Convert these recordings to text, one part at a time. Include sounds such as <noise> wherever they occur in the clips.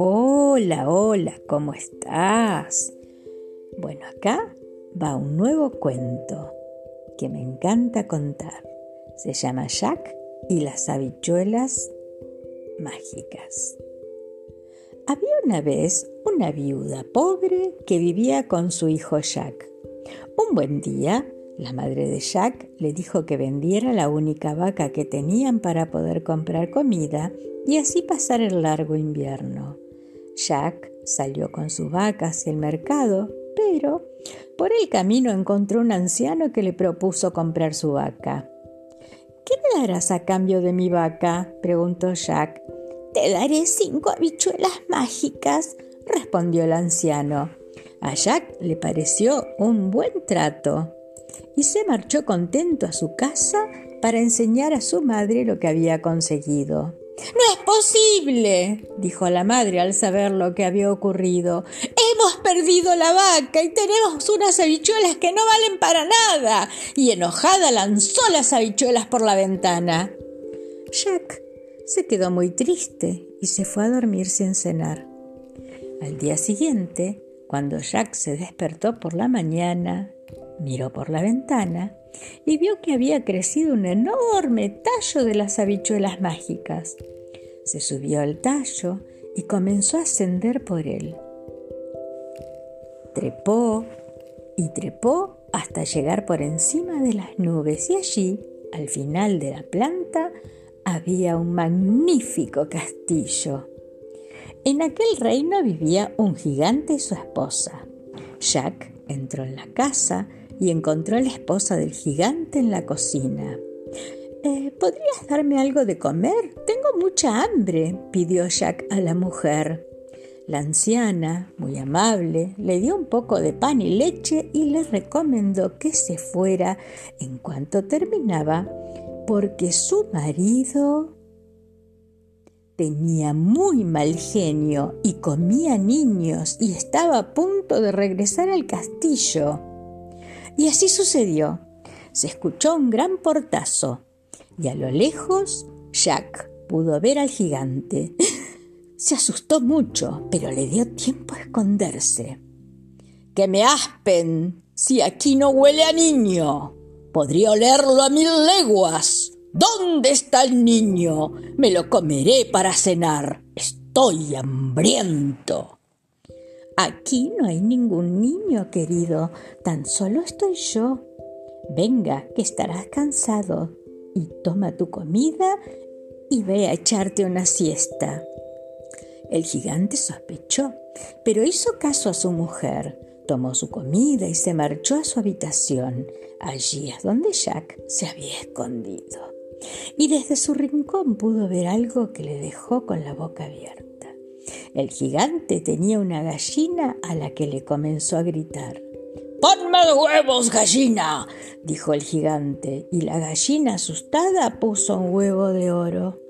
Hola, hola, ¿cómo estás? Bueno, acá va un nuevo cuento que me encanta contar. Se llama Jack y las habichuelas mágicas. Había una vez una viuda pobre que vivía con su hijo Jack. Un buen día, la madre de Jack le dijo que vendiera la única vaca que tenían para poder comprar comida y así pasar el largo invierno. Jack salió con su vaca hacia el mercado, pero por el camino encontró un anciano que le propuso comprar su vaca. ¿Qué me darás a cambio de mi vaca? preguntó Jack. Te daré cinco habichuelas mágicas, respondió el anciano. A Jack le pareció un buen trato y se marchó contento a su casa para enseñar a su madre lo que había conseguido. No es posible, dijo la madre al saber lo que había ocurrido. Hemos perdido la vaca y tenemos unas habichuelas que no valen para nada. Y enojada lanzó las habichuelas por la ventana. Jack se quedó muy triste y se fue a dormir sin cenar. Al día siguiente, cuando Jack se despertó por la mañana, miró por la ventana y vio que había crecido un enorme tallo de las habichuelas mágicas. Se subió al tallo y comenzó a ascender por él. Trepó y trepó hasta llegar por encima de las nubes y allí, al final de la planta, había un magnífico castillo. En aquel reino vivía un gigante y su esposa. Jack entró en la casa y encontró a la esposa del gigante en la cocina. Eh, ¿Podrías darme algo de comer? Tengo mucha hambre, pidió Jack a la mujer. La anciana, muy amable, le dio un poco de pan y leche y le recomendó que se fuera en cuanto terminaba, porque su marido tenía muy mal genio y comía niños y estaba a punto de regresar al castillo. Y así sucedió. Se escuchó un gran portazo y a lo lejos Jack pudo ver al gigante. <laughs> Se asustó mucho, pero le dio tiempo a esconderse. ¡Que me aspen! Si aquí no huele a niño. Podría olerlo a mil leguas. ¿Dónde está el niño? Me lo comeré para cenar. Estoy hambriento. Aquí no hay ningún niño, querido, tan solo estoy yo. Venga, que estarás cansado, y toma tu comida y ve a echarte una siesta. El gigante sospechó, pero hizo caso a su mujer, tomó su comida y se marchó a su habitación. Allí es donde Jack se había escondido. Y desde su rincón pudo ver algo que le dejó con la boca abierta. El gigante tenía una gallina a la que le comenzó a gritar. ¡Ponme huevos, gallina! dijo el gigante, y la gallina asustada puso un huevo de oro.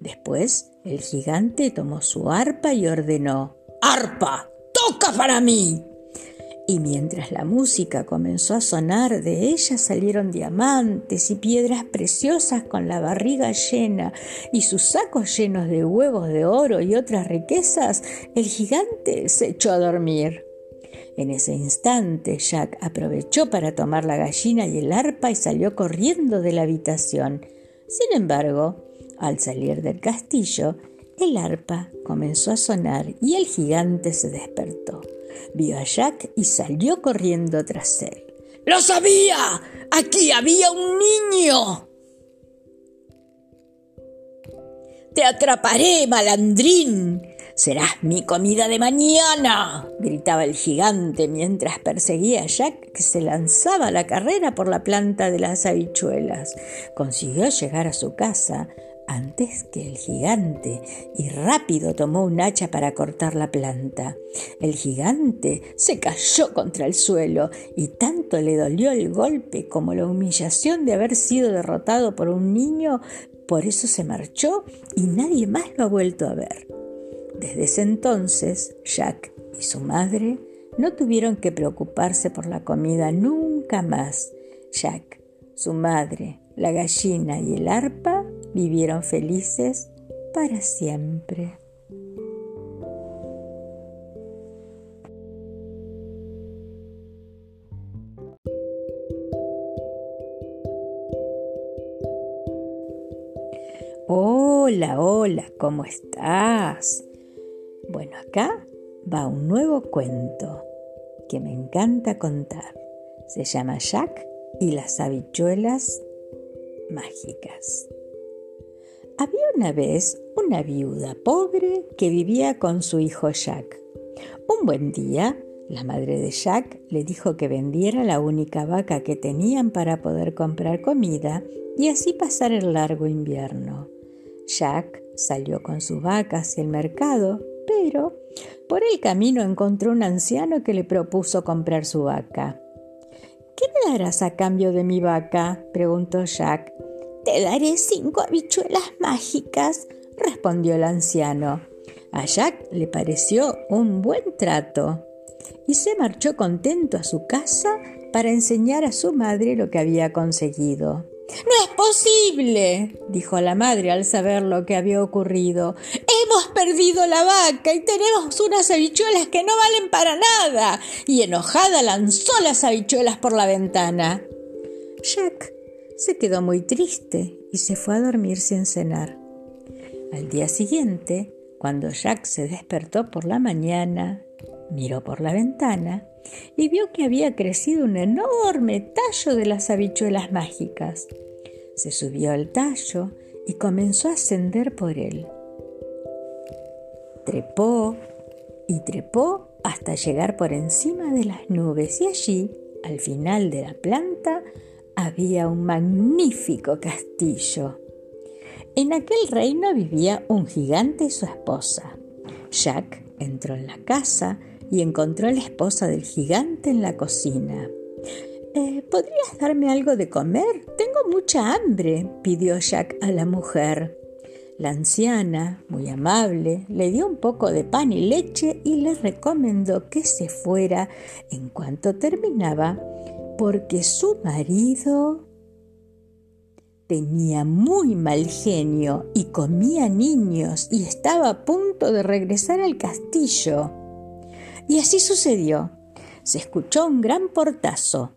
Después el gigante tomó su arpa y ordenó ¡Arpa! ¡Toca para mí! Y mientras la música comenzó a sonar, de ella salieron diamantes y piedras preciosas con la barriga llena y sus sacos llenos de huevos de oro y otras riquezas, el gigante se echó a dormir. En ese instante Jack aprovechó para tomar la gallina y el arpa y salió corriendo de la habitación. Sin embargo, al salir del castillo, el arpa comenzó a sonar y el gigante se despertó. Vio a Jack y salió corriendo tras él. ¡Lo sabía! ¡Aquí había un niño! Te atraparé, malandrín. Serás mi comida de mañana, gritaba el gigante mientras perseguía a Jack que se lanzaba a la carrera por la planta de las habichuelas. Consiguió llegar a su casa antes que el gigante y rápido tomó un hacha para cortar la planta. El gigante se cayó contra el suelo y tanto le dolió el golpe como la humillación de haber sido derrotado por un niño, por eso se marchó y nadie más lo ha vuelto a ver. Desde ese entonces, Jack y su madre no tuvieron que preocuparse por la comida nunca más. Jack, su madre, la gallina y el arpa vivieron felices para siempre. Hola, hola, ¿cómo estás? Bueno, acá va un nuevo cuento que me encanta contar. Se llama Jack y las habichuelas mágicas. Había una vez una viuda pobre que vivía con su hijo Jack. Un buen día, la madre de Jack le dijo que vendiera la única vaca que tenían para poder comprar comida y así pasar el largo invierno. Jack salió con su vaca hacia el mercado, pero por el camino encontró un anciano que le propuso comprar su vaca. ¿Qué me darás a cambio de mi vaca? preguntó Jack. Te daré cinco habichuelas mágicas, respondió el anciano. A Jack le pareció un buen trato y se marchó contento a su casa para enseñar a su madre lo que había conseguido. No es posible, dijo la madre al saber lo que había ocurrido. Hemos perdido la vaca y tenemos unas habichuelas que no valen para nada. Y enojada lanzó las habichuelas por la ventana. Jack se quedó muy triste y se fue a dormir sin cenar. Al día siguiente, cuando Jack se despertó por la mañana, miró por la ventana y vio que había crecido un enorme tallo de las habichuelas mágicas. Se subió al tallo y comenzó a ascender por él. Trepó y trepó hasta llegar por encima de las nubes y allí, al final de la planta, había un magnífico castillo. En aquel reino vivía un gigante y su esposa. Jack entró en la casa y encontró a la esposa del gigante en la cocina. Eh, ¿Podrías darme algo de comer? Tengo mucha hambre, pidió Jack a la mujer. La anciana, muy amable, le dio un poco de pan y leche y le recomendó que se fuera en cuanto terminaba, porque su marido tenía muy mal genio y comía niños y estaba a punto de regresar al castillo. Y así sucedió. Se escuchó un gran portazo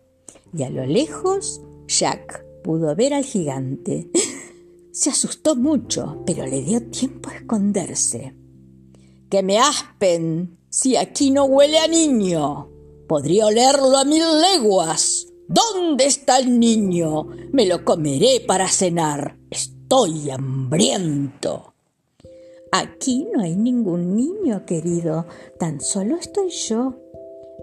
y a lo lejos Jack pudo ver al gigante. <laughs> Se asustó mucho, pero le dio tiempo a esconderse. ¡Que me aspen! Si aquí no huele a niño. Podría olerlo a mil leguas. ¿Dónde está el niño? Me lo comeré para cenar. Estoy hambriento. Aquí no hay ningún niño, querido, tan solo estoy yo.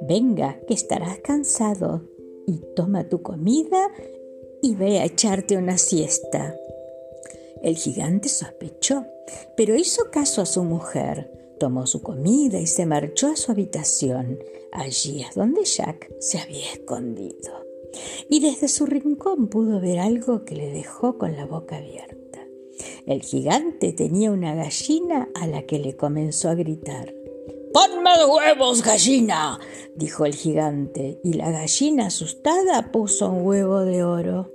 Venga, que estarás cansado, y toma tu comida y ve a echarte una siesta. El gigante sospechó, pero hizo caso a su mujer, tomó su comida y se marchó a su habitación. Allí es donde Jack se había escondido. Y desde su rincón pudo ver algo que le dejó con la boca abierta. El gigante tenía una gallina a la que le comenzó a gritar. ¡Ponme huevos, gallina! dijo el gigante, y la gallina asustada puso un huevo de oro.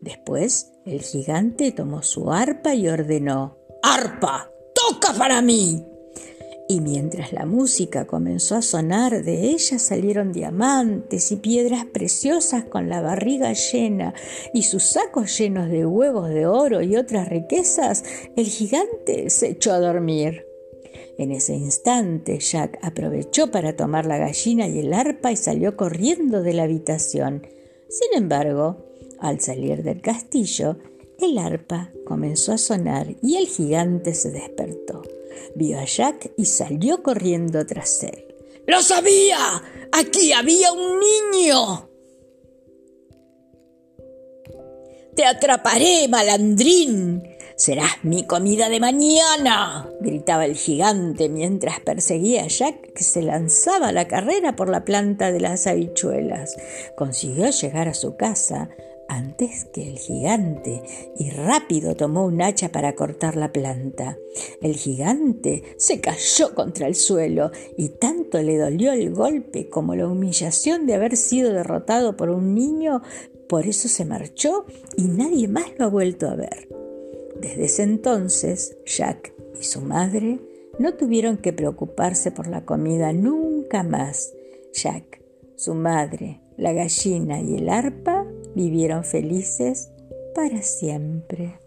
Después el gigante tomó su arpa y ordenó ¡Arpa! ¡Toca para mí! y mientras la música comenzó a sonar, de ella salieron diamantes y piedras preciosas con la barriga llena y sus sacos llenos de huevos de oro y otras riquezas, el gigante se echó a dormir. En ese instante Jack aprovechó para tomar la gallina y el arpa y salió corriendo de la habitación. Sin embargo, al salir del castillo, el arpa comenzó a sonar y el gigante se despertó. Vio a Jack y salió corriendo tras él. ¡Lo sabía! ¡Aquí había un niño! Te atraparé, malandrín. Serás mi comida de mañana, gritaba el gigante mientras perseguía a Jack que se lanzaba a la carrera por la planta de las habichuelas. Consiguió llegar a su casa antes que el gigante y rápido tomó un hacha para cortar la planta. El gigante se cayó contra el suelo y tanto le dolió el golpe como la humillación de haber sido derrotado por un niño, por eso se marchó y nadie más lo ha vuelto a ver. Desde ese entonces, Jack y su madre no tuvieron que preocuparse por la comida nunca más. Jack, su madre, la gallina y el arpa vivieron felices para siempre.